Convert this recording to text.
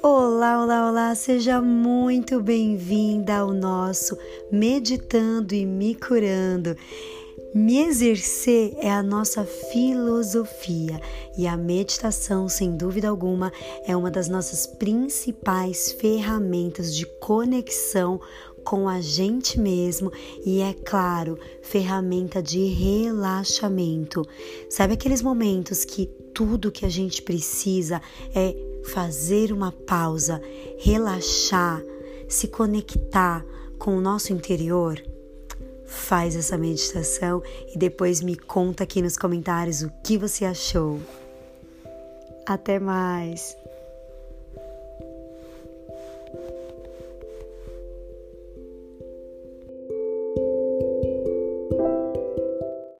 Olá, olá, olá, seja muito bem-vinda ao nosso Meditando e Me Curando. Me exercer é a nossa filosofia e a meditação, sem dúvida alguma, é uma das nossas principais ferramentas de conexão com a gente mesmo e, é claro, ferramenta de relaxamento. Sabe aqueles momentos que tudo que a gente precisa é fazer uma pausa, relaxar, se conectar com o nosso interior? Faz essa meditação e depois me conta aqui nos comentários o que você achou. Até mais!